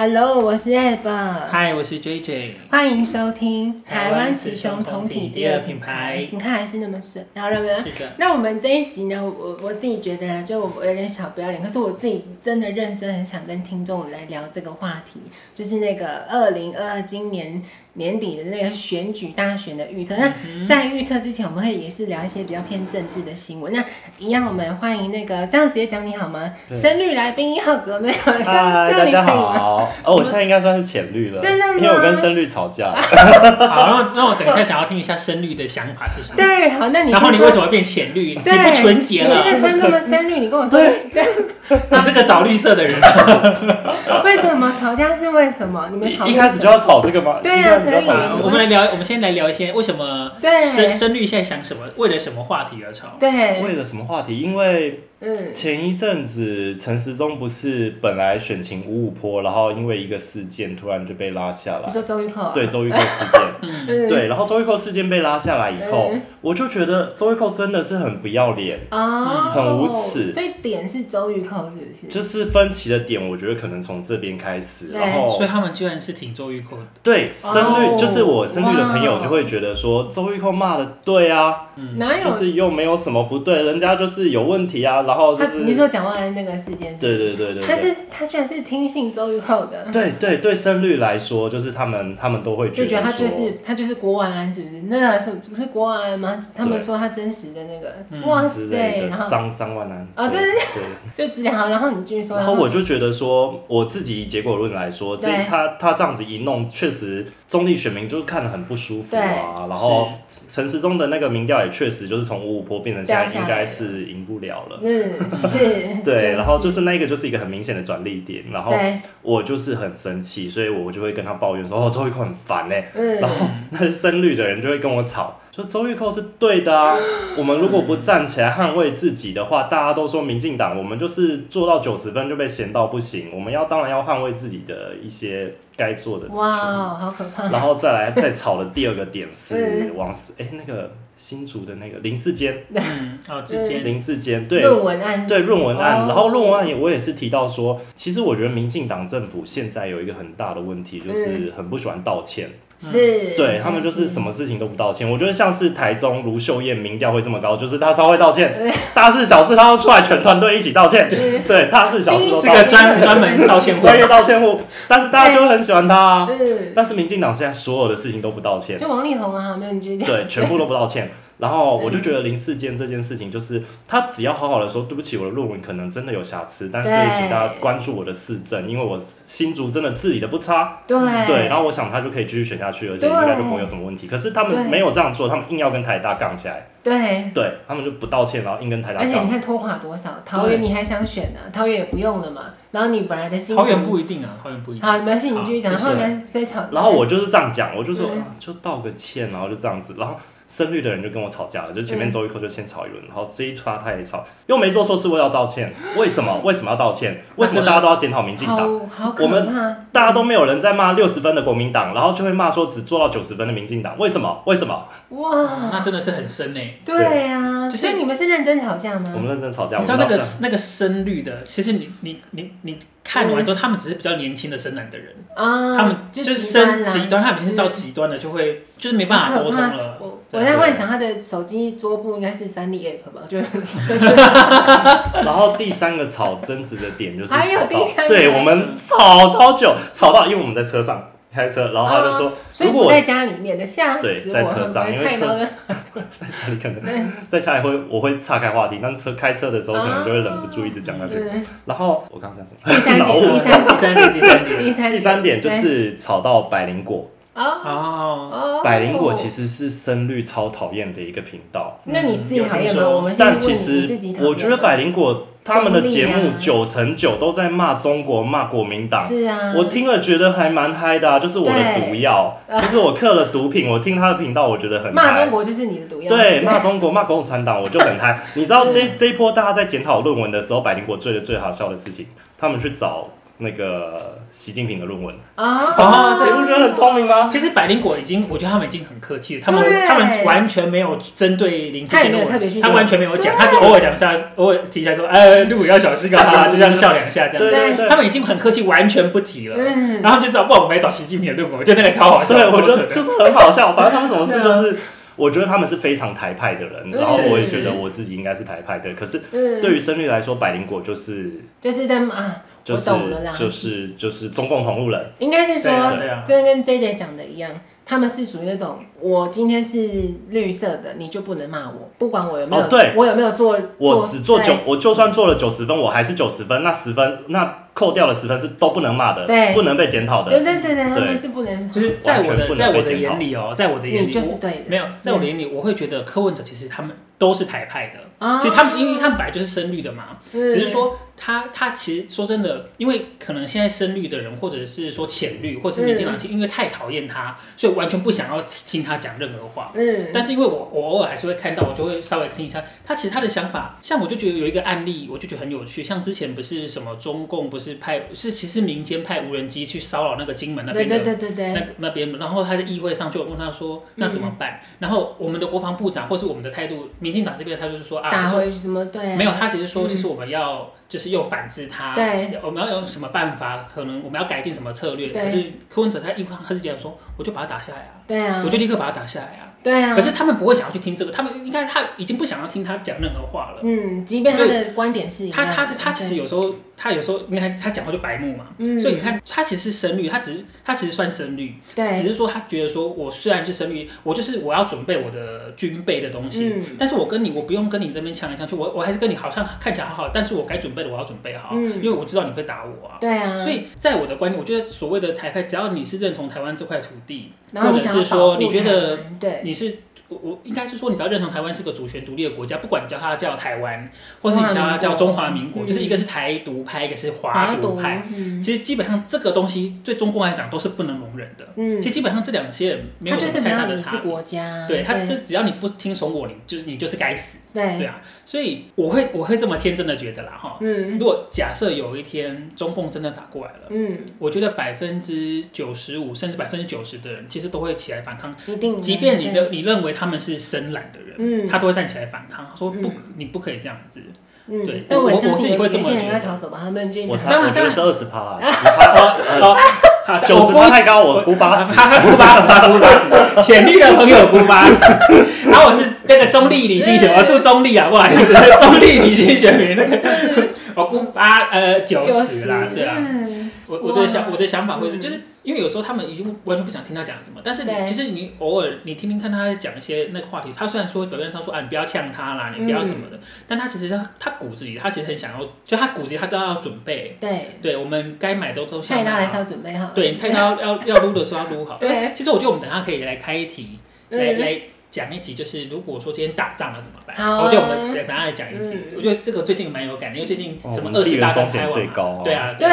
Hello，我是 Ab。Hi，我是 JJ。欢迎收听台湾雌雄同体第二品牌。你看还是那么顺，然后那么。是的。那我们这一集呢，我我自己觉得呢，就我有点小不要脸，可是我自己真的认真很想跟听众来聊这个话题，就是那个二零二二今年。年底的那个选举大选的预测，那在预测之前，我们会也是聊一些比较偏政治的新闻。那一样，我们欢迎那个这样直接讲你好吗？深绿来宾一号格没有？嗨，大家好。哦，我现在应该算是浅绿了，真的吗？因为我跟深绿吵架。好，那那我等一下想要听一下深绿的想法是什么？对，好，那你然后你为什么会变浅绿？你不纯洁了？你现在穿这么深绿，你跟我说，你这 个找绿色的人。为什么吵架是为什么？你们吵一开始就要吵这个吗？对呀。可以，我们来聊，我们先来聊一些为什么深深绿现在想什么，为了什么话题而吵？对，为了什么话题？因为前一阵子陈时中不是本来选情五五坡，然后因为一个事件突然就被拉下来。你说周玉蔻？对，周玉蔻事件。对，然后周玉蔻事件被拉下来以后，我就觉得周玉蔻真的是很不要脸啊，很无耻。所以点是周玉蔻是不是？就是分歧的点，我觉得可能从这边开始，然后所以他们居然是挺周玉蔻的。对，深绿就是我深绿的朋友就会觉得说周玉蔻骂的对啊，哪有？就是又没有什么不对，人家就是有问题啊，然后就是你说蒋万安那个事件，对对对对，他是他居然是听信周玉蔻的，对对对，深绿来说就是他们他们都会觉得，就觉得他就是他就是郭万安是不是？那是不是郭万安吗？他们说他真实的那个，哇塞，然后张张万安啊，对对对，就直接好，然后你继续说，然后我就觉得说我自己以结果论来说，这他他这样子一弄，确实中立选民就看得很不舒服啊，然后陈时中的那个民调也确实就是从五五坡变成现在应该是赢不了了，对，然后就是那个就是一个很明显的转捩点，然后我就是很生气，所以我就会跟他抱怨说哦，周玉蔻很烦哎，然后 那些深绿的人就会跟我吵。说周玉蔻是对的啊，我们如果不站起来捍卫自己的话，大家都说民进党，我们就是做到九十分就被嫌到不行。我们要当然要捍卫自己的一些该做的事情。哇，好可怕！然后再来再吵的第二个点是王石，哎，那个新竹的那个林志坚，嗯，哦，智坚，林志坚，对，论文案，对论文案。然后论文案也我也是提到说，其实我觉得民进党政府现在有一个很大的问题，就是很不喜欢道歉。是，对他们就是什么事情都不道歉。我觉得像是台中卢秀燕民调会这么高，就是他稍微道歉，大事小事他都出来，全团队一起道歉。对，大事小事都是个专专门道歉专业道歉户，但是大家就很喜欢他啊。但是民进党现在所有的事情都不道歉，就王力宏啊，没有你觉得？对，全部都不道歉。然后我就觉得林智坚这件事情，就是他只要好好的说，对不起，我的论文可能真的有瑕疵，但是请大家关注我的市政，因为我新竹真的治理的不差。对对，然后我想他就可以继续选下去，而且应该就不会有什么问题。可是他们没有这样做，他们硬要跟台大杠起来。对对，他们就不道歉，然后硬跟台大杠。而且你看拖垮多少，桃园你还想选呢？桃园也不用了嘛。然后你本来的心。桃园不一定啊，桃园不一定。好，没关系，你继续讲。然后呢，所以。然后我就是这样讲，我就说就道个歉，然后就这样子，然后。深绿的人就跟我吵架了，就前面周玉蔻就先吵一轮，然后这一趴他也吵，又没做错事，我要道歉，为什么？为什么要道歉？为什么大家都要检讨民进党？我们大家都没有人在骂六十分的国民党，然后就会骂说只做到九十分的民进党，为什么？为什么？哇，那真的是很深诶。对啊，所以你们是认真吵架吗？我们认真吵架。你知道那个那个深绿的，其实你你你你看完之后，他们只是比较年轻的深蓝的人啊，他们就是深极端，他们已经是到极端了，就会就是没办法沟通了。我在幻想他的手机桌布应该是三 D App 吧，就。然后第三个吵争执的点就是，还有第三个，对，我们吵超久，吵到因为我们在车上开车，然后他就说，如果我在家里面的吓死我，对，在车上，因为车 在家里可能在家里会我会岔开话题，但车开车的时候可能就会忍不住一直讲下去。然后我刚刚讲什么？第三点，第三点，第三点，第三点，第三点就是吵到百灵果。哦，百灵果其实是深绿超讨厌的一个频道。那你自己讨厌吗？我们但其实我觉得百灵果他们的节目九成九都在骂中国、骂国民党。是啊，我听了觉得还蛮嗨的，就是我的毒药，就是我嗑了毒品。我听他的频道，我觉得很嗨。骂中国就是你的毒药。对，骂中国、骂共产党，我就很嗨。你知道这这一波大家在检讨论文的时候，百灵果做的最好笑的事情，他们去找。那个习近平的论文。啊，对，你不觉得很聪明吗？其实百灵果已经，我觉得他们已经很客气了，他们他们完全没有针对林志坚的问题，他完全没有讲，他是偶尔讲一下，偶尔提一下说，哎，陆要小心啊，就这样笑两下这样，对，他们已经很客气，完全不提了，然后就知道，不然我们来找习近平的论文，我觉得那个超好笑，对，我觉得就是很好笑，反正他们什么事就是。我觉得他们是非常台派的人，然后我也觉得我自己应该是台派的。可是对。于深绿来说，百灵果就是就是在啊，就是就是就是中共同路人。应该是说，真跟 JJ 讲的一样，他们是属于那种，我今天是绿色的，你就不能骂我，不管我有没有，对，我有没有做，我只做九，我就算做了九十分，我还是九十分，那十分那。扣掉了十分是都不能骂的，对，不能被检讨的。对对对对，他们是不能，就是在我的在我的眼里哦，在我的眼里，你就是对的。没有，在我的眼里，我会觉得柯文哲其实他们都是台派的。其实他们，因为他们本来就是深绿的嘛，只是说他他其实说真的，因为可能现在深绿的人，或者是说浅绿，或者是民进党，因为太讨厌他，所以完全不想要听他讲任何话。嗯。但是因为我我偶尔还是会看到，我就会稍微听一下他其实他的想法。像我就觉得有一个案例，我就觉得很有趣，像之前不是什么中共不是派是其实。民间派无人机去骚扰那个金门那边的，那那边，然后他在议会上就问他说：“那怎么办？”然后我们的国防部长或是我们的态度，民进党这边的态度是说：“啊，打回什么？对，没有，他只是说，其实我们要就是又反制他，对，我们要用什么办法？可能我们要改进什么策略？可是柯文哲他一开始讲说，我就把他打下来啊，对啊，我就立刻把他打下来啊。”对啊，可是他们不会想要去听这个，他们应该他已经不想要听他讲任何话了。嗯，即便他的观点是，他他他其实有时候他有时候，你看他讲话就白目嘛。嗯，所以你看他其实是深绿，他只是他其实算深绿，对，只是说他觉得说我虽然是深绿，我就是我要准备我的军备的东西，嗯但是我跟你我不用跟你这边呛来呛去，我我还是跟你好像看起来好好，但是我该准备的我要准备好，因为我知道你会打我啊。对啊，所以在我的观念，我觉得所谓的台派，只要你是认同台湾这块土地，或者是说你觉得对你是。我我应该是说，你只要认同台湾是个主权独立的国家，不管你叫它叫台湾，或是你叫它叫中华民国，就是一个是台独派，一个是华独派。其实基本上这个东西对中共来讲都是不能容忍的。其实基本上这两些人没有什么太大的差国家。对，他就只要你不听从我，你就是你就是该死。对对啊，所以我会我会这么天真的觉得啦哈。嗯。如果假设有一天中共真的打过来了，嗯，我觉得百分之九十五甚至百分之九十的人其实都会起来反抗。一定。即便你的你认为他们是深蓝的人，嗯，他都会站起来反抗，他说不，你不可以这样子。嗯。对。但我我自己会这么觉得。我猜我觉得是二十趴啦，十趴。九十趴太高，我估八十，他估八十，他估八十，浅绿的朋友估八十，然后我是那个中立理性选民，我住中立啊，不好意思，中立理性选民那个，我估八呃九十啦，对啊。我我的想我的想法会是，就是因为有时候他们已经完全不想听他讲什么，但是你其实你偶尔你听听看他讲一些那个话题，他虽然说表面上说啊你不要呛他啦，你不要什么的，但他其实他他骨子里他其实很想要，就他骨子里他知道要准备，对，对我们该买都都菜刀还是要准备好，对，菜刀要要撸的时候要撸好。对，其实我觉得我们等下可以来开一题，来来讲一集，就是如果说今天打仗了怎么办？我觉得我们等下来讲一题，我觉得这个最近蛮有感的，因为最近什么二十大风险最高，对啊，对，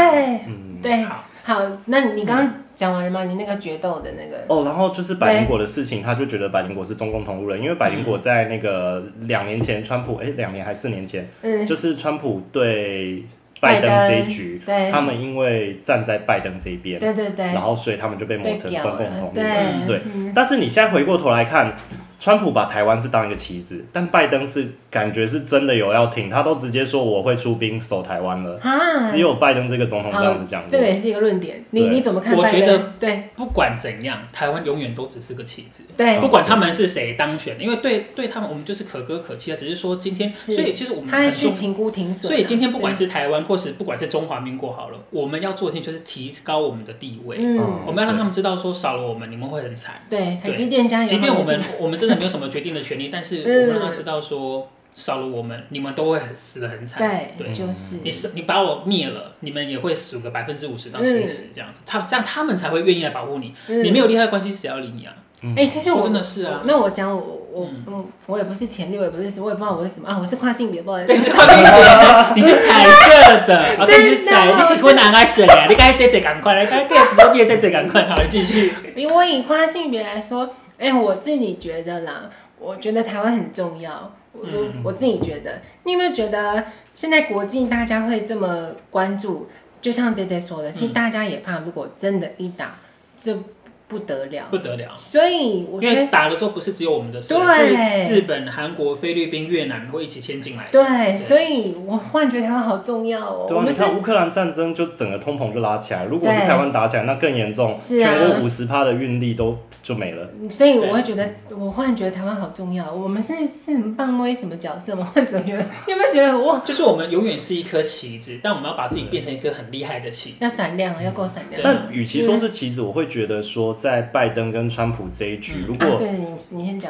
嗯，对，好。好，那你刚刚讲完了吗？你那个决斗的那个哦，然后就是百灵果的事情，他就觉得百灵果是中共同路人，因为百灵果在那个两年前，川普哎，两年还是四年前，嗯，就是川普对拜登这一局，对，他们因为站在拜登这边，对对对，然后所以他们就被抹成中共同路人，对，但是你现在回过头来看。川普把台湾是当一个棋子，但拜登是感觉是真的有要挺，他都直接说我会出兵守台湾了。啊，只有拜登这个总统这样子讲。这个也是一个论点，你你怎么看？我觉得对，不管怎样，台湾永远都只是个棋子。对，不管他们是谁当选，因为对对他们我们就是可歌可泣啊。只是说今天，所以其实我们他去评估停损。所以今天不管是台湾或是不管是中华民国好了，我们要做的事情就是提高我们的地位。嗯，我们要让他们知道说少了我们你们会很惨。对，台积电加油。即便我们我们真的没有什么决定的权利。但是 我们让他知道说，少了我们，你们都会很死的很惨。对，就是你是你把我灭了，你们也会死个百分之五十到七十这样子。他这样他们才会愿意来保护你。你没有利害关系，谁要理你啊？哎，其实我真的是啊。那我讲我我嗯，我也不是浅绿，我也不是，我也不知道我是什么啊。我是跨性别，不好意思。你是跨性别，你是彩色的。我跟你彩，你是困难爱选的，你该这这赶快来，该该不必这这赶快好，继续。因为以跨性别来说，哎，我自己觉得啦。我觉得台湾很重要，我我自己觉得，你有没有觉得现在国际大家会这么关注？就像爹爹说的，其实大家也怕，如果真的一打这。不得了，不得了！所以我觉得因为打的时候不是只有我们的事，对，日本、韩国、菲律宾、越南会一起牵进来。对，所以我忽然觉得台湾好重要哦。对啊，你看乌克兰战争就整个通膨就拉起来，如果是台湾打起来，那更严重，全国五十趴的运力都就没了。所以我会觉得，我忽然觉得台湾好重要。我们是是什么棒威什么角色吗？或者觉得有没有觉得哇？就是我们永远是一颗棋子，但我们要把自己变成一个很厉害的棋，要闪亮，要够闪亮。但与其说是棋子，我会觉得说。在拜登跟川普这一局，如果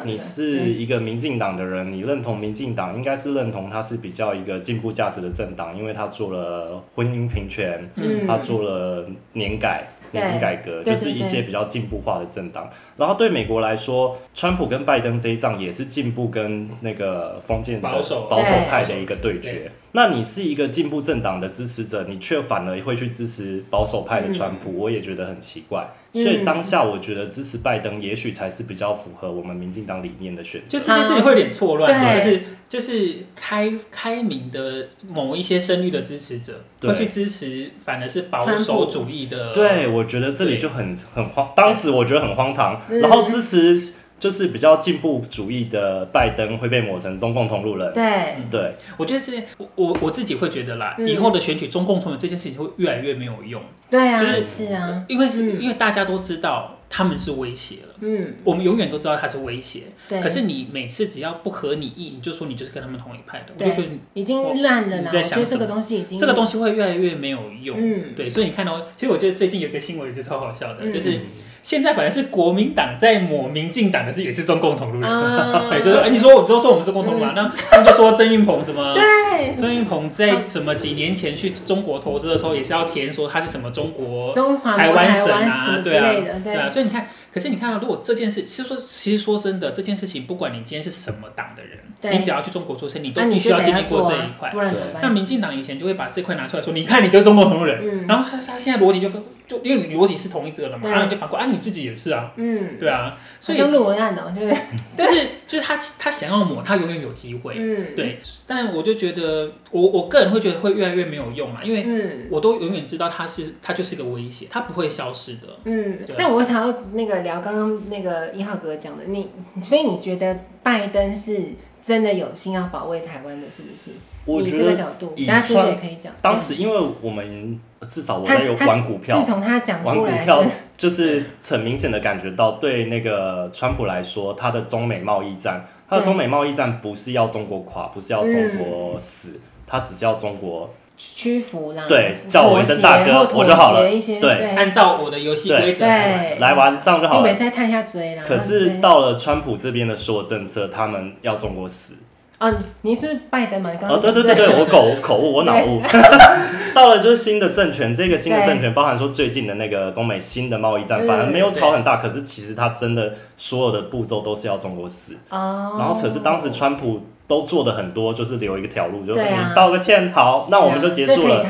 你是一个民进党的人，你认同民进党，应该是认同他是比较一个进步价值的政党，因为他做了婚姻平权，他做了年改。年金改革就是一些比较进步化的政党，然后对美国来说，川普跟拜登这一仗也是进步跟那个封建保守保守派的一个对决。那你是一个进步政党的支持者，你却反而会去支持保守派的川普，我也觉得很奇怪。所以当下我觉得支持拜登，也许才是比较符合我们民进党理念的选择。就这件事情会有点错乱，就是就是开开明的某一些声誉的支持者会去支持，反而是保守主义的。对，我觉得这里就很很荒，当时我觉得很荒唐，然后支持。就是比较进步主义的拜登会被抹成中共同路人。对对，我觉得这我我我自己会觉得啦，以后的选举中共同路人这件事情会越来越没有用。对啊，就是是啊，因为是因为大家都知道他们是威胁了。嗯，我们永远都知道他是威胁。对。可是你每次只要不合你意，你就说你就是跟他们同一派的。我就觉得。已经烂了啦。我觉得这个东西已经这个东西会越来越没有用。嗯。对，所以你看到，其实我觉得最近有个新闻就超好笑的，就是。现在反而是国民党在抹民进党的是也是中共同路人，啊、对，就是哎、欸，你说我就说我们是共同路人，嗯、那 他们就说郑运鹏什么？对，曾运鹏在什么几年前去中国投资的时候，也是要填说他是什么中国台湾省啊，对啊，对啊，所以你看。可是你看到，如果这件事，其实说，其实说真的，这件事情，不管你今天是什么党的人，对你只要去中国做生意，你都必须要经历过这一块。那民进党以前就会把这块拿出来说，你看，你就是中国同路人。嗯、然后他他现在逻辑就分，就因为你逻辑是同一个了嘛，然后就反过，啊，你自己也是啊。嗯，对啊。所以论文案的，就是，但 是就是他他想要抹，他永远有机会。嗯，对。但我就觉得，我我个人会觉得会越来越没有用嘛，因为我都永远知道他是他就是个威胁，他不会消失的。嗯，那我想要那个。聊刚刚那个一号哥讲的，你所以你觉得拜登是真的有心要保卫台湾的，是不是？我觉得这个角度，大家也可以讲。当时因为我们至少我们有玩股票，自从他讲出来，玩股票就是很明显的感觉到，对那个川普来说，他的中美贸易战，他的中美贸易战不是要中国垮，不是要中国死，嗯、他只是要中国。屈服啦，对，叫我一声大哥，我就好了。对，按照我的游戏规则来玩，这样就好了。你每次在探下嘴啦。可是到了川普这边的所有政策，他们要中国死。啊，你是拜登吗？刚刚哦，对对对对，我口口误，我脑误。到了就是新的政权，这个新的政权包含说最近的那个中美新的贸易战，反而没有吵很大，可是其实他真的所有的步骤都是要中国死。哦。然后可是当时川普。都做的很多，就是留一个条路，就你道个歉，好，那我们就结束了。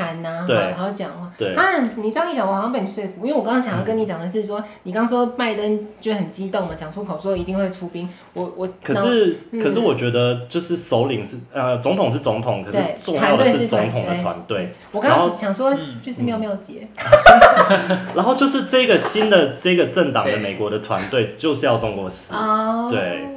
对，好好讲话。对啊，你这样一讲，我好像被你说服，因为我刚刚想要跟你讲的是说，你刚说拜登就很激动嘛，讲出口说一定会出兵。我我可是可是我觉得就是首领是呃总统是总统，可是重要的是总统的团队。我刚刚想说就是妙妙姐，然后就是这个新的这个政党的美国的团队就是要中国死。对。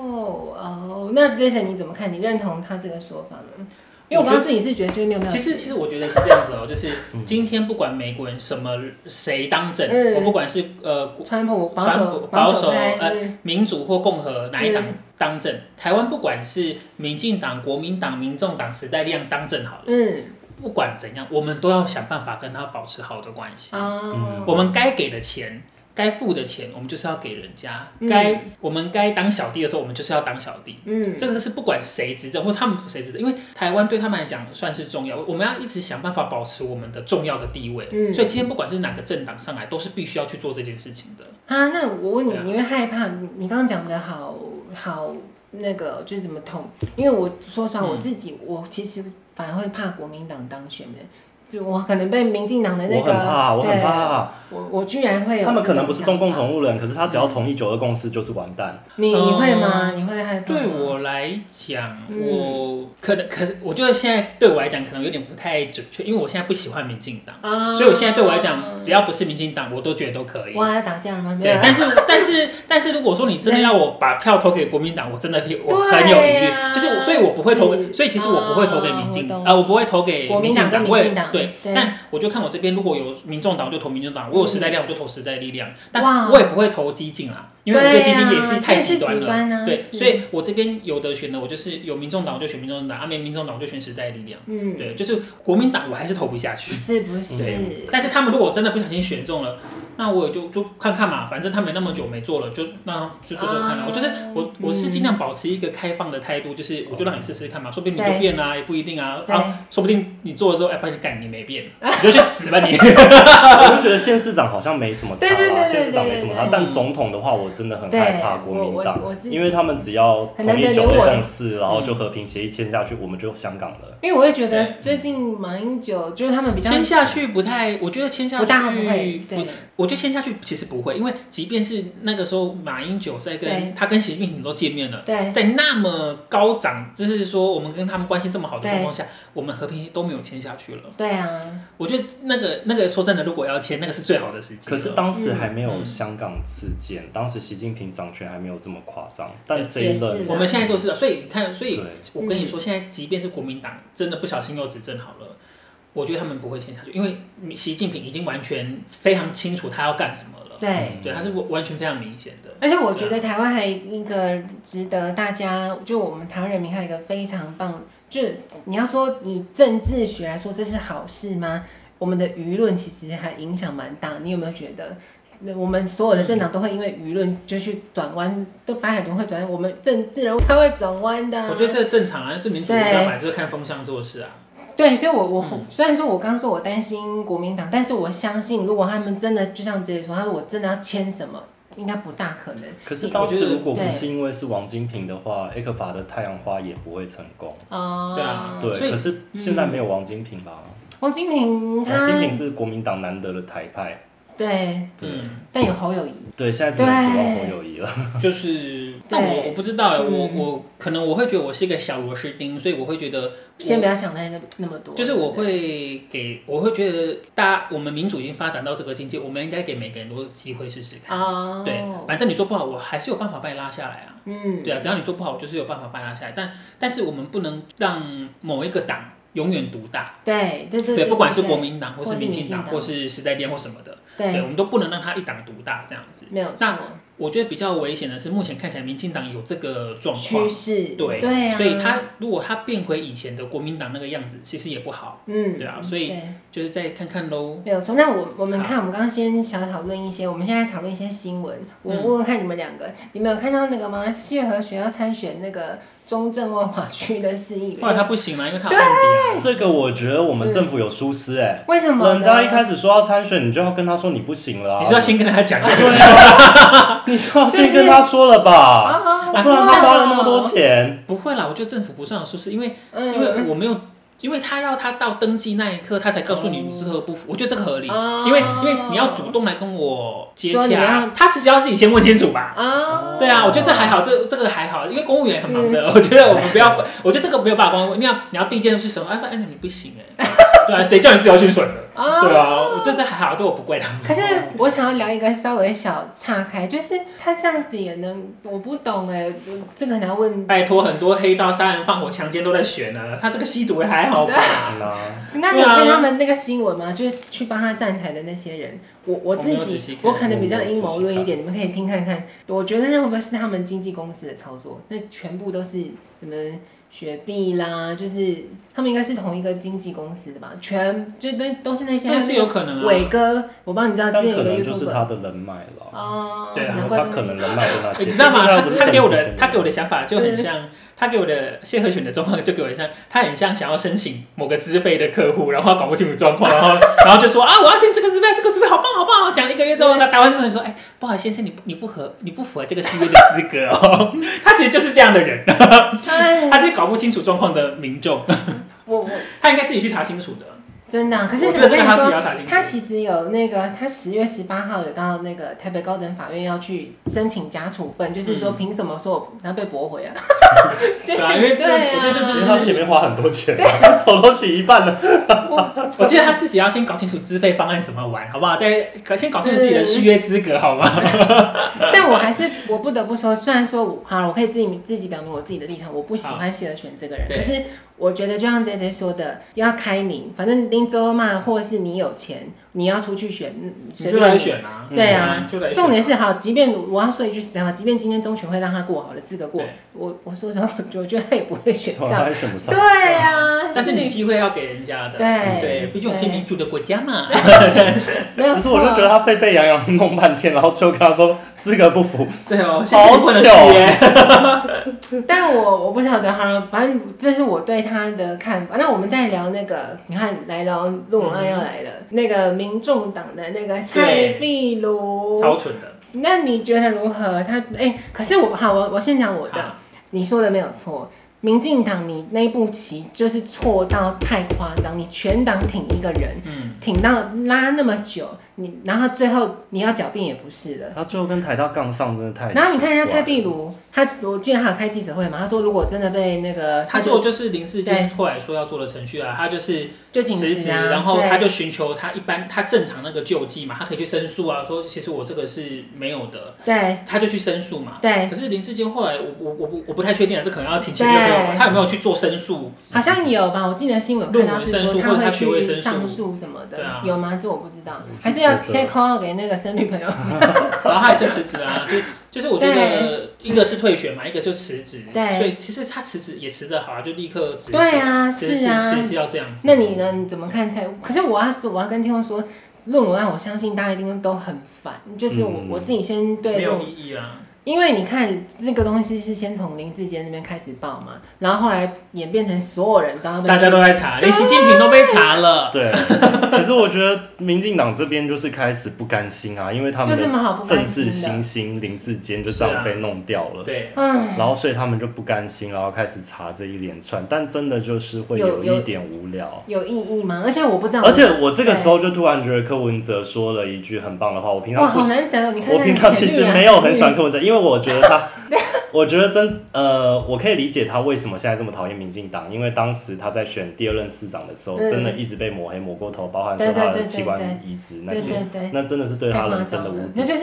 那 Jason 你怎么看？你认同他这个说法吗？因为我刚刚自己是觉得就是没有没有。其实其实我觉得是这样子哦，就是今天不管美国人什么谁当政，我不管是呃川普保守保守呃民主或共和哪一党当政，台湾不管是民进党、国民党、民众党、时代力量当政好了，嗯，不管怎样，我们都要想办法跟他保持好的关系。哦，我们该给的钱。该付的钱，我们就是要给人家；该、嗯、我们该当小弟的时候，我们就是要当小弟。嗯，这个是不管谁执政或他们谁执政，因为台湾对他们来讲算是重要，我们要一直想办法保持我们的重要的地位。嗯，所以今天不管是哪个政党上来，都是必须要去做这件事情的。啊，那我问你，你会害怕？你刚刚讲的好好那个就是怎么痛？因为我说实话，我自己、嗯、我其实反而会怕国民党当选的。就我可能被民进党的那个，我很怕，我很怕。我我居然会有他们可能不是中共同路人，可是他只要同意九二共识就是完蛋。你你会吗？你会害怕？对我来讲，我可能可是我觉得现在对我来讲可能有点不太准确，因为我现在不喜欢民进党，所以我现在对我来讲，只要不是民进党，我都觉得都可以。哇，要打架了吗？对，但是但是但是如果说你真的要我把票投给国民党，我真的我很有疑虑，就是所以我不会投，所以其实我不会投给民进党，呃，我不会投给民进党，我也对，但我就看我这边如果有民众党，我就投民众党。我有时代力量，我就投时代力量，但我也不会投激进啊，因为我觉得激进也是太极端了。对，所以我这边有的选的，我就是有民众党，我就选民众党；啊，没民众党，我就选时代力量。嗯，对，就是国民党，我还是投不下去。是不是？但是他们如果真的不小心选中了。那我也就就看看嘛，反正他们那么久没做了，就那就做做看了。我就是我我是尽量保持一个开放的态度，就是我就让你试试看嘛，说不定你就变啦，也不一定啊。然后说不定你做了之后，哎，发现干你没变，你就去死吧你。我就觉得县市长好像没什么差啊，县市长没什么差，但总统的话，我真的很害怕国民党，因为他们只要同意九二共识，然后就和平协议签下去，我们就香港了。因为我会觉得最近马英九就是他们比较签下去不太，我觉得签下去不大不会，对。我觉得签下去其实不会，因为即便是那个时候马英九在跟他跟习近平都见面了，对在那么高涨，就是说我们跟他们关系这么好的情况下，我们和平都没有签下去了。对啊，我觉得那个那个说真的，如果要签，那个是最好的时机。可是当时还没有香港事件，当时习近平掌权还没有这么夸张。但这一轮我们现在都知道，所以你看，所以我跟你说，现在即便是国民党真的不小心又执政好了。我觉得他们不会签下去，因为习近平已经完全非常清楚他要干什么了。对，对，他是完全非常明显的。而且我觉得台湾还有一个值得大家，就我们台湾人民还有一个非常棒，就是你要说以政治学来说这是好事吗？我们的舆论其实还影响蛮大。你有没有觉得，我们所有的政党都会因为舆论就去转弯，都白海豚会转弯，我们政治人物他会转弯的。我觉得这正常啊，是民主国家嘛，就是看风向做事啊。对，所以我，我我、嗯、虽然说，我刚刚说我担心国民党，但是我相信，如果他们真的就像姐姐说，他说我真的要签什么，应该不大可能。可是当时如果不是因为是王金平的话，ECFA 的太阳花也不会成功。哦，对啊，对。以可是现在没有王金平啦。王金平，王金平是国民党难得的台派。对，嗯，但有侯友谊。对，现在只能指望侯友谊了。就是，但我我不知道，我我可能我会觉得我是一个小螺丝钉，所以我会觉得先不要想太那那么多。就是我会给，我会觉得大家我们民主已经发展到这个境界，我们应该给每个人都机会试试看。哦。对，反正你做不好，我还是有办法把你拉下来啊。嗯。对啊，只要你做不好，我就是有办法把你拉下来。但但是我们不能让某一个党永远独大。对对对。对，不管是国民党，或是民进党，或是时代电或什么的。对，我们都不能让他一党独大这样子。没有。那我觉得比较危险的是，目前看起来民进党有这个状况。趋势。对。对啊。所以他如果他变回以前的国民党那个样子，其实也不好。嗯。对啊，所以就是再看看喽。没有错。那我我们看，我们刚刚先想讨论一些，我们现在讨论一些新闻。我问问看你们两个，你们有看到那个吗？谢和弦要参选那个。中正万华区的市议员，后来他不行了，因为他有案底。这个我觉得我们政府有疏失哎。为什么？人家一开始说要参选，你就要跟他说你不行了。你是要先跟他讲。你说要先跟他说了吧，不然他花了那么多钱。不会啦，我觉得政府不算有疏失，因为因为我没有。因为他要他到登记那一刻，他才告诉你你是合不符，我觉得这个合理。因为因为你要主动来跟我接洽，他其实要自己先问清楚吧。对啊，我觉得这还好，这这个还好，因为公务员很忙的。我觉得我们不要，我觉得这个没有办法光问。你要你要第一件事是什么？哎，发现你不行哎。对啊，谁叫你自由心损的？对啊，我这这还好，这我不怪他们。可是我想要聊一个稍微小岔开，就是他这样子也能，我不懂哎，这个还要问。拜托，很多黑道、杀人、放火、强奸都在选呢，他这个吸毒还好吧？那你看他们那个新闻吗？就是去帮他站台的那些人，我我自己我可能比较阴谋论一点，你们可以听看看。我觉得那会不会是他们经纪公司的操作？那全部都是什么？雪碧啦，就是他们应该是同一个经纪公司的吧？全就都都是那些。但是有可能啊。伟哥，我帮你知道，这可能就是他的人脉了。哦，对啊，他可能人脉是那些。你知道吗？他他给我的他给我的想法就很像。他给我的谢和弦的状况就给我像，他很像想要申请某个资费的客户，然后他搞不清楚状况，然后 然后就说啊，我要申请这个资费，这个资费好棒好棒，讲了一个月之后，那台湾先生说，哎，不好意思，先生，你你不合你不符合这个续约的资格哦。他其实就是这样的人，他是搞不清楚状况的民众，我我。他应该自己去查清楚的。真的、啊，可是我跟你说，他其实有那个，他十月十八号有到那个台北高等法院要去申请假处分，就是说凭什么说我然后被驳回啊？对啊，因为对啊，因为他前面花很多钱，头 都洗一半了。我我觉得他自己要先搞清楚资费方案怎么玩，好不好？再先搞清楚自己的续约资格，好吗？但我还是我不得不说，虽然说我好了，我可以自己自己表明我自己的立场，我不喜欢谢和弦这个人，可是。我觉得就像 J J 说的，要开明，反正林州嘛，或是你有钱，你要出去选，随便选啊。对啊，重点是好，即便我要说一句实在话，即便今天中选会让他过好了资格过，我我说实话，我觉得他也不会选上。对啊，但是你机会要给人家的。对对，毕竟我们民主的国家嘛。只是我就觉得他沸沸扬扬弄半天，然后最后跟他说资格不符。对哦，好糗。但我我不晓得哈，反正这是我对他的看法。那我们再聊那个，你看来聊论文案要来了，那个民众党的那个蔡壁如，超蠢的。那你觉得如何？他哎、欸，可是我好，我我先讲我的，你说的没有错。民进党，你那步棋就是错到太夸张，你全党挺一个人，嗯、挺到拉那么久。你然后最后你要狡辩也不是的，他最后跟台大杠上真的太……然后你看人家蔡壁如，他我记得他有开记者会嘛，他说如果真的被那个，他做就是林志坚后来说要做的程序啊，他就是就辞职，然后他就寻求他一般他正常那个救济嘛，他可以去申诉啊，说其实我这个是没有的，对，他就去申诉嘛，对。可是林志坚后来我我我不我不太确定啊，这可能要请前面有他有没有去做申诉？好像有吧，我记得新闻看到是说他会去上诉什么的，有吗？这我不知道，还是要先 call 给。那个生女朋友，然后他也就辞职啊，就就是我觉得一个是退学嘛，一个就辞职，对，所以其实他辞职也辞得好啊，就立刻辞职。对啊，是啊，是是要这样子。那你呢？你怎么看才？可是我要说，我要跟听众说，论文案，我相信大家一定都很烦，就是我我自己先对没有意义啊。因为你看这个东西是先从林志坚那边开始报嘛，然后后来演变成所有人都要被大家都在查，连习近平都被查了。对，可是我觉得民进党这边就是开始不甘心啊，因为他们的政治新星林志坚就这样被弄掉了。对，然后所以他们就不甘心，然后开始查这一连串，但真的就是会有一点无聊。有，有，有意义吗？而且我不知道。而且我这个时候就突然觉得柯文哲说了一句很棒的话，我平常不，我平常其实没有很喜欢柯文哲，因为。我觉得他，我觉得真呃，我可以理解他为什么现在这么讨厌民进党，因为当时他在选第二任市长的时候，真的一直被抹黑抹过头，包含说他的器官移植那些，那真的是对他人生的污蔑，就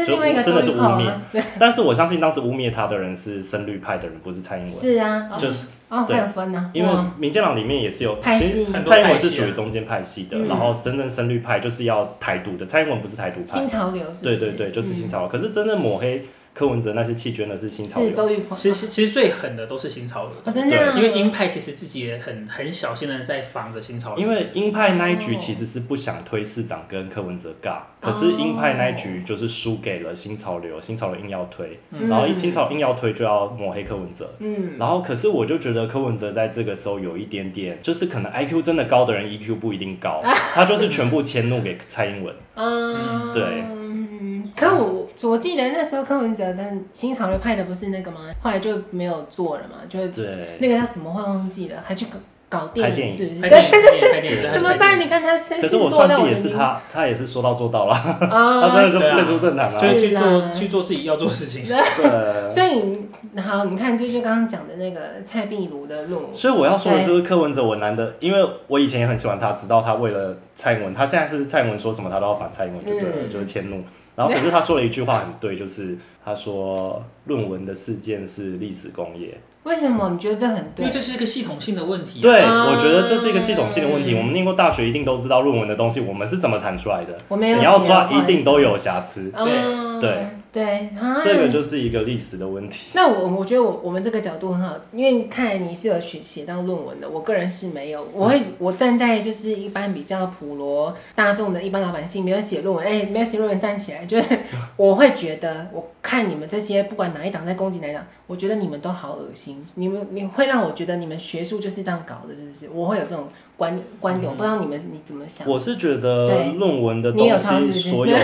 真的是污蔑。但是我相信当时污蔑他的人是深绿派的人，不是蔡英文。是啊，就是哦，还有分呢，因为民进党里面也是有派系，蔡英文是属于中间派系的，然后真正深绿派就是要台独的，蔡英文不是台独派，新潮流，对对对，就是新潮流。可是真正抹黑。柯文哲那些弃捐的是新潮流，其实其实最狠的都是新潮流，哦、真因为鹰派其实自己也很很小心的在防着新潮流。因为鹰派那一局其实是不想推市长跟柯文哲尬，哦、可是鹰派那一局就是输给了新潮流，新潮流硬要推，嗯、然后新潮硬要推就要抹黑柯文哲，嗯，然后可是我就觉得柯文哲在这个时候有一点点，就是可能 IQ 真的高的人 EQ 不一定高，啊、他就是全部迁怒给蔡英文，嗯，对。可我我记得那时候柯文哲的新潮流派的不是那个吗？后来就没有做了嘛，就对那个叫什么我忘记了，还去搞电影是不是？拍电影，拍电影，怎么办？你看他身可是我算是也是他，他也是说到做到了，他真的是退出政坛了，所以去做去做自己要做的事情。对，所以好，你看这就刚刚讲的那个蔡壁如的路。所以我要说的是柯文哲，我难得，因为我以前也很喜欢他，直到他为了蔡英文，他现在是蔡英文说什么他都要反蔡英文，对不对？就是迁怒。然后可是他说了一句话很对，就是他说论文的事件是历史工业。为什么你觉得这很对？因为这是一个系统性的问题。对，我觉得这是一个系统性的问题。我们念过大学，一定都知道论文的东西，我们是怎么产出来的。我没有。你要抓，一定都有瑕疵。对对对，这个就是一个历史的问题。那我我觉得我我们这个角度很好，因为看来你是有写写到论文的，我个人是没有。我会我站在就是一般比较普罗大众的一般老百姓，没有写论文，哎，没有写论文站起来，就是 我会觉得，我看你们这些不管哪一党在攻击哪一党，我觉得你们都好恶心，你们你。会让我觉得你们学术就是这样搞的，是不是？我会有这种观观点，我不知道你们你怎么想。我是觉得论文的东西，所有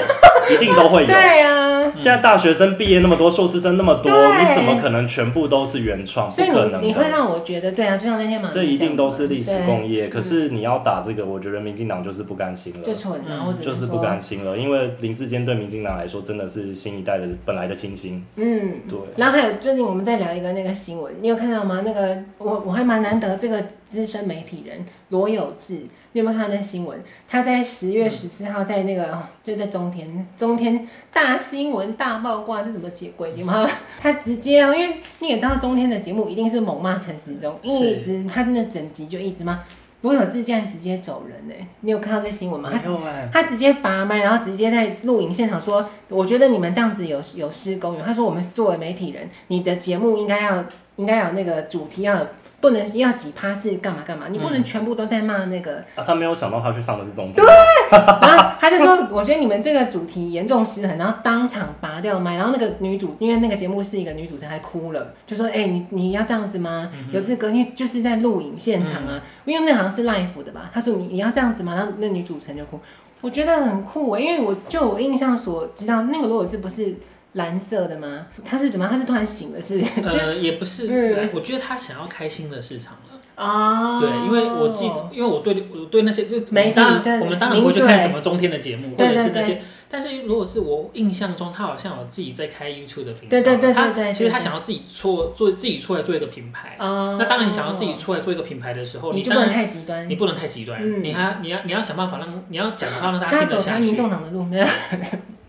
一定都会有。对呀，现在在大学生毕业那么多，硕士生那么多，你怎么可能全部都是原创？不可能。你会让我觉得，对啊，就像那天嘛，这一定都是历史工业。可是你要打这个，我觉得民进党就是不甘心了，就蠢了，就是不甘心了。因为林志坚对民进党来说，真的是新一代的本来的新星。嗯，对。然后还有最近我们在聊一个那个新闻，你有看到吗？那个我我还蛮难得这个资深媒体人罗有志。你有没有看到那新闻？他在十月十四号在那个、嗯、就在中天中天大新闻大爆挂，这怎么解鬼节目？他直接啊，因为你也知道中天的节目一定是猛骂陈时中，一直他那整集就一直骂罗有志，竟然直接走人呢、欸？你有看到这新闻吗？他他直接拔麦，然后直接在录影现场说：“我觉得你们这样子有有失公允。”他说：“我们作为媒体人，你的节目应该要应该有那个主题要。”不能要几趴是干嘛干嘛，你不能全部都在骂那个、嗯啊。他没有想到他去上的是中天。对，然后他就说：“我觉得你们这个主题严重失衡。”然后当场拔掉麦，然后那个女主，因为那个节目是一个女主持人，还哭了，就说：“哎、欸，你你要这样子吗？嗯、有次隔天就是在录影现场啊，嗯、因为那好像是 live 的吧？”他说：“你你要这样子吗？”然后那女主持人就哭，我觉得很酷，因为我就我印象所知道，那个罗有志不是。蓝色的吗？他是怎么？他是突然醒了，是？呃，也不是。嗯、我觉得他想要开新的市场了。哦。对，因为我记得，因为我对我对那些就是媒体，我们当然不会去看什么中天的节目，或者是那些。但是如果是我印象中，他好像有自己在开 YouTube 的频道。对对对对对。其实他想要自己出做自己出来做一个品牌。哦。那当然，你想要自己出来做一个品牌的时候，你就不能太极端。你不能太极端。你还你要你要想办法让你要讲的话让大家听得下去。民众党的路没有。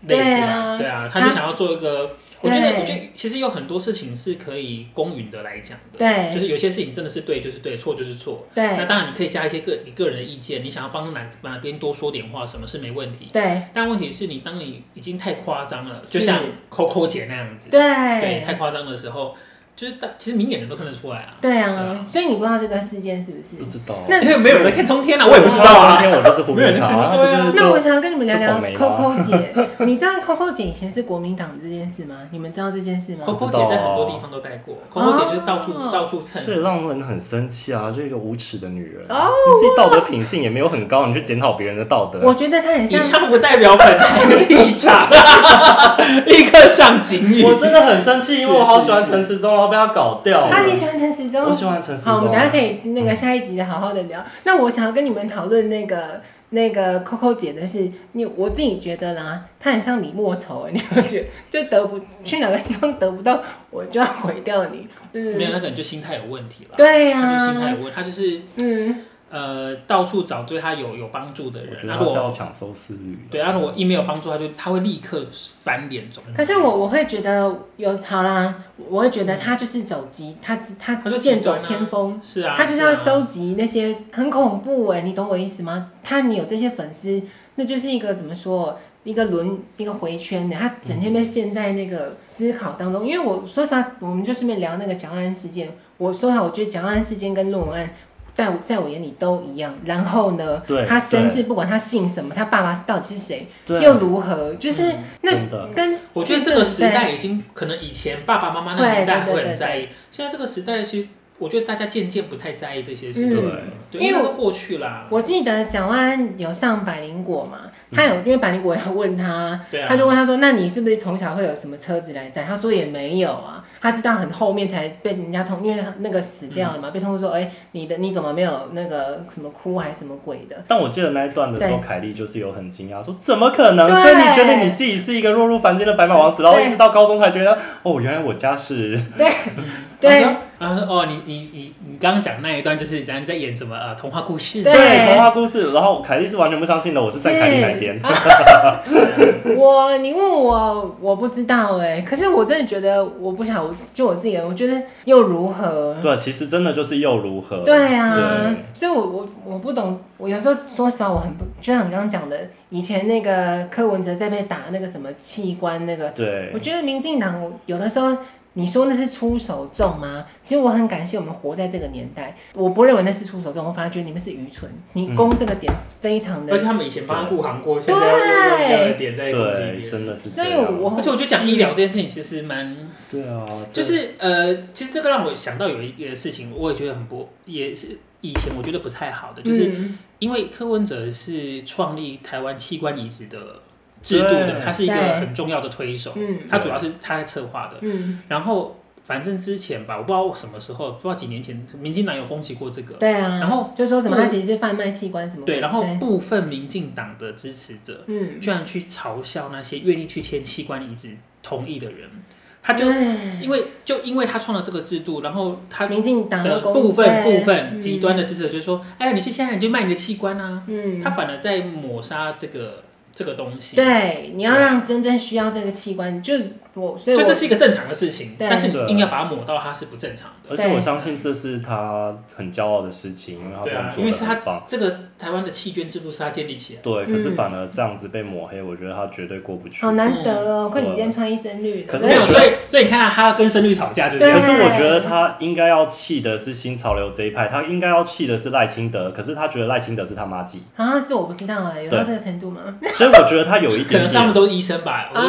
类似嘛，对啊，他就想要做一个，我觉得，我觉得其实有很多事情是可以公允的来讲的，对，就是有些事情真的是对就是对，错就是错，对。那当然你可以加一些个你个人的意见，你想要帮哪哪边多说点话，什么是没问题，对。但问题是你当你已经太夸张了，就像 Coco 姐那样子，对，对，太夸张的时候。就是大，其实明眼人都看得出来啊。对啊，所以你不知道这个事件是不是？不知道。那因为没有人看中天啊，我也不知道啊。中天我就是忽略他。那我想要跟你们聊聊 Coco 姐。你知道 Coco 姐以前是国民党这件事吗？你们知道这件事吗？Coco 姐在很多地方都带过。Coco 姐就是到处到处蹭。所以让人很生气啊！就一个无耻的女人。哦。你自己道德品性也没有很高，你去检讨别人的道德。我觉得她很像。以上不代表本台立场。立刻上警语。我真的很生气，因为我好喜欢陈时中，然后被他搞掉。啊，你喜欢陈时中？我喜欢陈时中。好，我们等下可以那个下一集好好的聊。嗯、那我想要跟你们讨论那个那个 Coco 姐的是，你我自己觉得啦，她很像李莫愁，你会觉得就得不去哪个地方得不到，我就要毁掉你。嗯，没有，那可能就心态有问题了。对呀、啊，他就心态有问题，他就是嗯。呃，到处找对他有有帮助的人，然后要抢收视率。对，然后如果一没有帮助，他就他会立刻翻脸走。可是我我会觉得有好啦，我会觉得他就是走极，他他他就剑走偏锋，是啊，他就是要收集那些很恐怖哎，你懂我意思吗？他你有这些粉丝，那就是一个怎么说，一个轮一个回圈的，他整天被陷在那个思考当中。因为我说实话，我们就顺便聊那个蒋万安事件。我说实话，我觉得蒋万安事件跟论文案。在在我眼里都一样。然后呢，对他身世不管他姓什么，他爸爸到底是谁，又如何？就是那跟我觉得这个时代已经可能以前爸爸妈妈那个年代会很在意，现在这个时代其实我觉得大家渐渐不太在意这些事情，对，因为都过去啦。我记得蒋万安有上百灵果嘛，他有因为百灵果要问他，他就问他说：“那你是不是从小会有什么车子来载？”他说：“也没有啊。”他知道很后面才被人家通，因为那个死掉了嘛，嗯、被通知说，哎、欸，你的你怎么没有那个什么哭还是什么鬼的？但我记得那一段的时候，凯莉就是有很惊讶，说怎么可能？所以你觉得你自己是一个落入凡间的白马王子，然后一直到高中才觉得，哦，原来我家是。对。对。啊哦，你你你你刚刚讲那一段就是讲你在演什么呃童话故事？对，童话故事。然后凯莉是完全不相信的，我是在凯莉那边。我你问我我不知道哎，可是我真的觉得我不想，就我自己人，我觉得又如何？对，其实真的就是又如何？对啊，所以我我我不懂，我有时候说实话，我很不就像你刚刚讲的，以前那个柯文哲在被打那个什么器官那个，对，我觉得民进党有的时候。你说那是出手重吗？其实我很感谢我们活在这个年代，我不认为那是出手重，我反而觉得你们是愚蠢。你攻这个点非常的，而且他们以前帮护航过，现在要用的点在攻击对，真的是这样。所以我，而且我觉得讲医疗这件事情其实蛮，对啊，就是呃，其实这个让我想到有一个事情，我也觉得很不，也是以前我觉得不太好的，就是因为柯文哲是创立台湾器官移植的。制度的，他是一个很重要的推手。嗯，他主要是他在策划的。嗯，然后反正之前吧，我不知道什么时候，不知道几年前，民进党有攻击过这个。对啊。然后就说什么他其实是贩卖器官什么。对，然后部分民进党的支持者，嗯，居然去嘲笑那些愿意去签器官移植同意的人。他就因为就因为他创了这个制度，然后他民进党的部分部分极端的支持者就是说，哎呀，你是现在你就卖你的器官啊，嗯，他反而在抹杀这个这个东西。对，你要让真正需要这个器官就。我所以我就这是一个正常的事情，但是你硬要把它抹到它是不正常的。而且我相信这是他很骄傲的事情，因为他这样做因为是他这个台湾的弃捐制度是他建立起来。对，可是反而这样子被抹黑，我觉得他绝对过不去。好难得哦，亏你今天穿一身绿。可是没有，所以所以你看到他跟深绿吵架，就是。可是我觉得他应该要气的是新潮流这一派，他应该要气的是赖清德，可是他觉得赖清德是他妈鸡。啊，这我不知道哎，有到这个程度吗？所以我觉得他有一点，可能他们都是医生吧，我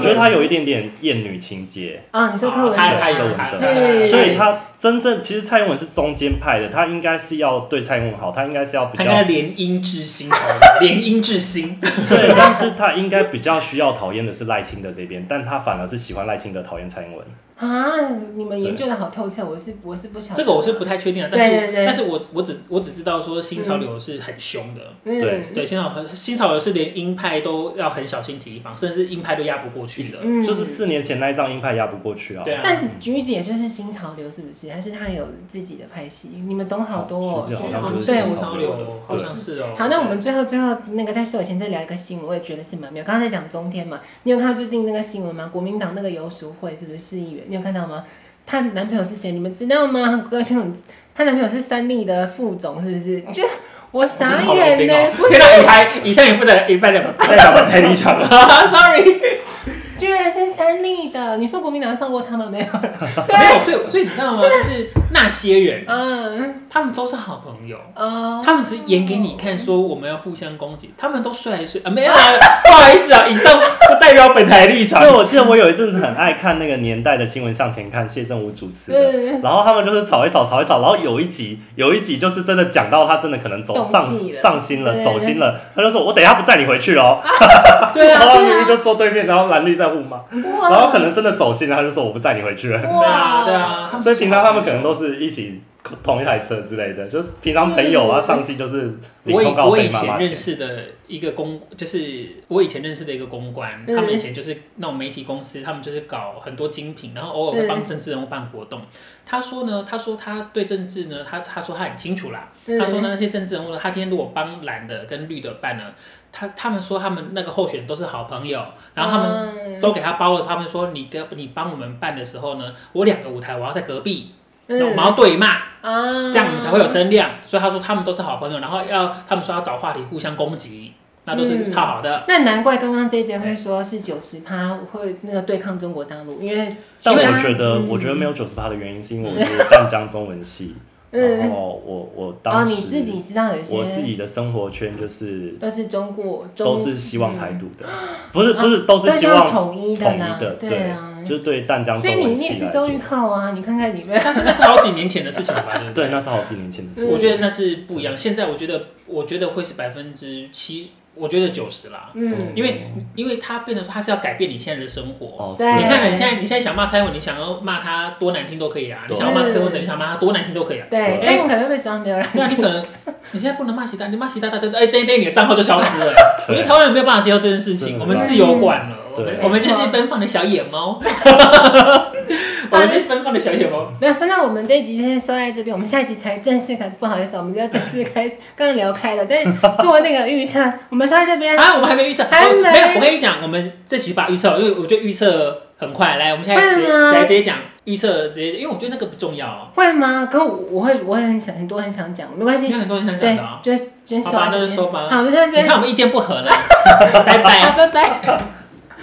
觉得他有一点点厌女。情节啊，你说柯文哲，他有是，所以他真正其实蔡英文是中间派的，他应该是要对蔡英文好，他应该是要比较联姻之心，联姻之心，对，但是他应该比较需要讨厌的是赖清德这边，但他反而是喜欢赖清德，讨厌蔡英文。啊，你们研究的好透彻，我是我是不晓得。这个我是不太确定的，但是但是我我只我只知道说新潮流是很凶的，对对，新潮新潮流是连鹰派都要很小心提防，甚至鹰派都压不过去的，就是四年前那一仗鹰派压不过去啊。对啊。但橘子也就是新潮流是不是？还是他有自己的派系？你们懂好多哦。橘子好像是新潮流，好像是哦。好，那我们最后最后那个在说以前再聊一个新闻，我也觉得是蛮妙。刚才在讲中天嘛，你有看到最近那个新闻吗？国民党那个游淑慧是不是市议员？你有看到吗？她男朋友是谁？你们知道吗？各位听众，她男朋友是三立的副总，是不是？就我傻眼呢，不是以台以上也不能一半的代表本台立场了，sorry。居然是三立的，你说国民党放过他们没有？没有，所以所以你知道吗？就是那些人，嗯，他们都是好朋友，哦，他们只是演给你看，说我们要互相攻击，他们都睡来睡啊，没有啊，不好意思啊，以上不代表本台立场。因为我记得我有一阵子很爱看那个年代的新闻向前看，谢振武主持的，然后他们就是吵一吵，吵一吵，然后有一集有一集就是真的讲到他真的可能走上上心了，走心了，他就说我等一下不载你回去喽，对啊，然后明明就坐对面，然后蓝绿在互骂。然后可能真的走心了，他就说我不载你回去了。对啊，对啊。所以平常他们可能都是一起同一台车之类的，就平常朋友啊上戏就是。我以我以前认识的一个公，就是我以前认识的一个公关，他们以前就是那种媒体公司，他们就是搞很多精品，然后偶尔会帮政治人物办活动。他说呢，他说他对政治呢，他他说他很清楚啦。他说那些政治人物呢，他今天如果帮蓝的跟绿的办呢。他他们说他们那个候选人都是好朋友，然后他们都给他包了。他们说你跟你帮我们办的时候呢，我两个舞台我要在隔壁，然后我们要对骂，这样你才会有声量。所以他说他们都是好朋友，然后要他们说要找话题互相攻击，那都是超好的。那难怪刚刚这一节会说是九十趴会那个对抗中国大陆，因为但我觉得我觉得没有九十趴的原因是因为我是淡江中文系。然后我我当时，你自己知道有些我自己的生活圈就是都是中国，都是希望台独的，不是不是都是希望统一的啦，对啊，就对淡江。所以你你也是周玉靠啊，你看看里面，但是那是好几年前的事情了吧？对，那是好几年前的事情。我觉得那是不一样，现在我觉得我觉得会是百分之七。我觉得九十啦，嗯，因为因为他变得说他是要改变你现在的生活，对，你看你现在你现在想骂蔡英文，你想要骂他多难听都可以啊，你想要骂柯文哲，你想骂他多难听都可以啊，对，蔡英文可能会被抓没有人，那你可能你现在不能骂习大，你骂习大大，哎，对对，你的账号就消失了，因为台湾人没有办法接受这件事情，我们自由管了，我们我们就是奔放的小野猫。我们是奔放的小野猫。没有，那我们这一集就先收在这边，我们下一集才正式开。不好意思，我们就要正式开，刚刚聊开了，在做那个预测。我们收在这边。啊，我们还没预测，还没。没有，我跟你讲，我们这集把预测，因为我觉得预测很快。来，我们现在直接来直接讲预测，直接，因为我觉得那个不重要。会吗？可我我会，我会很想，很多人想讲，没关系。有很多人想讲的。对，就先收。好吧，那就收吧。好，我们这边。你看我们意见不合了，拜拜。拜拜。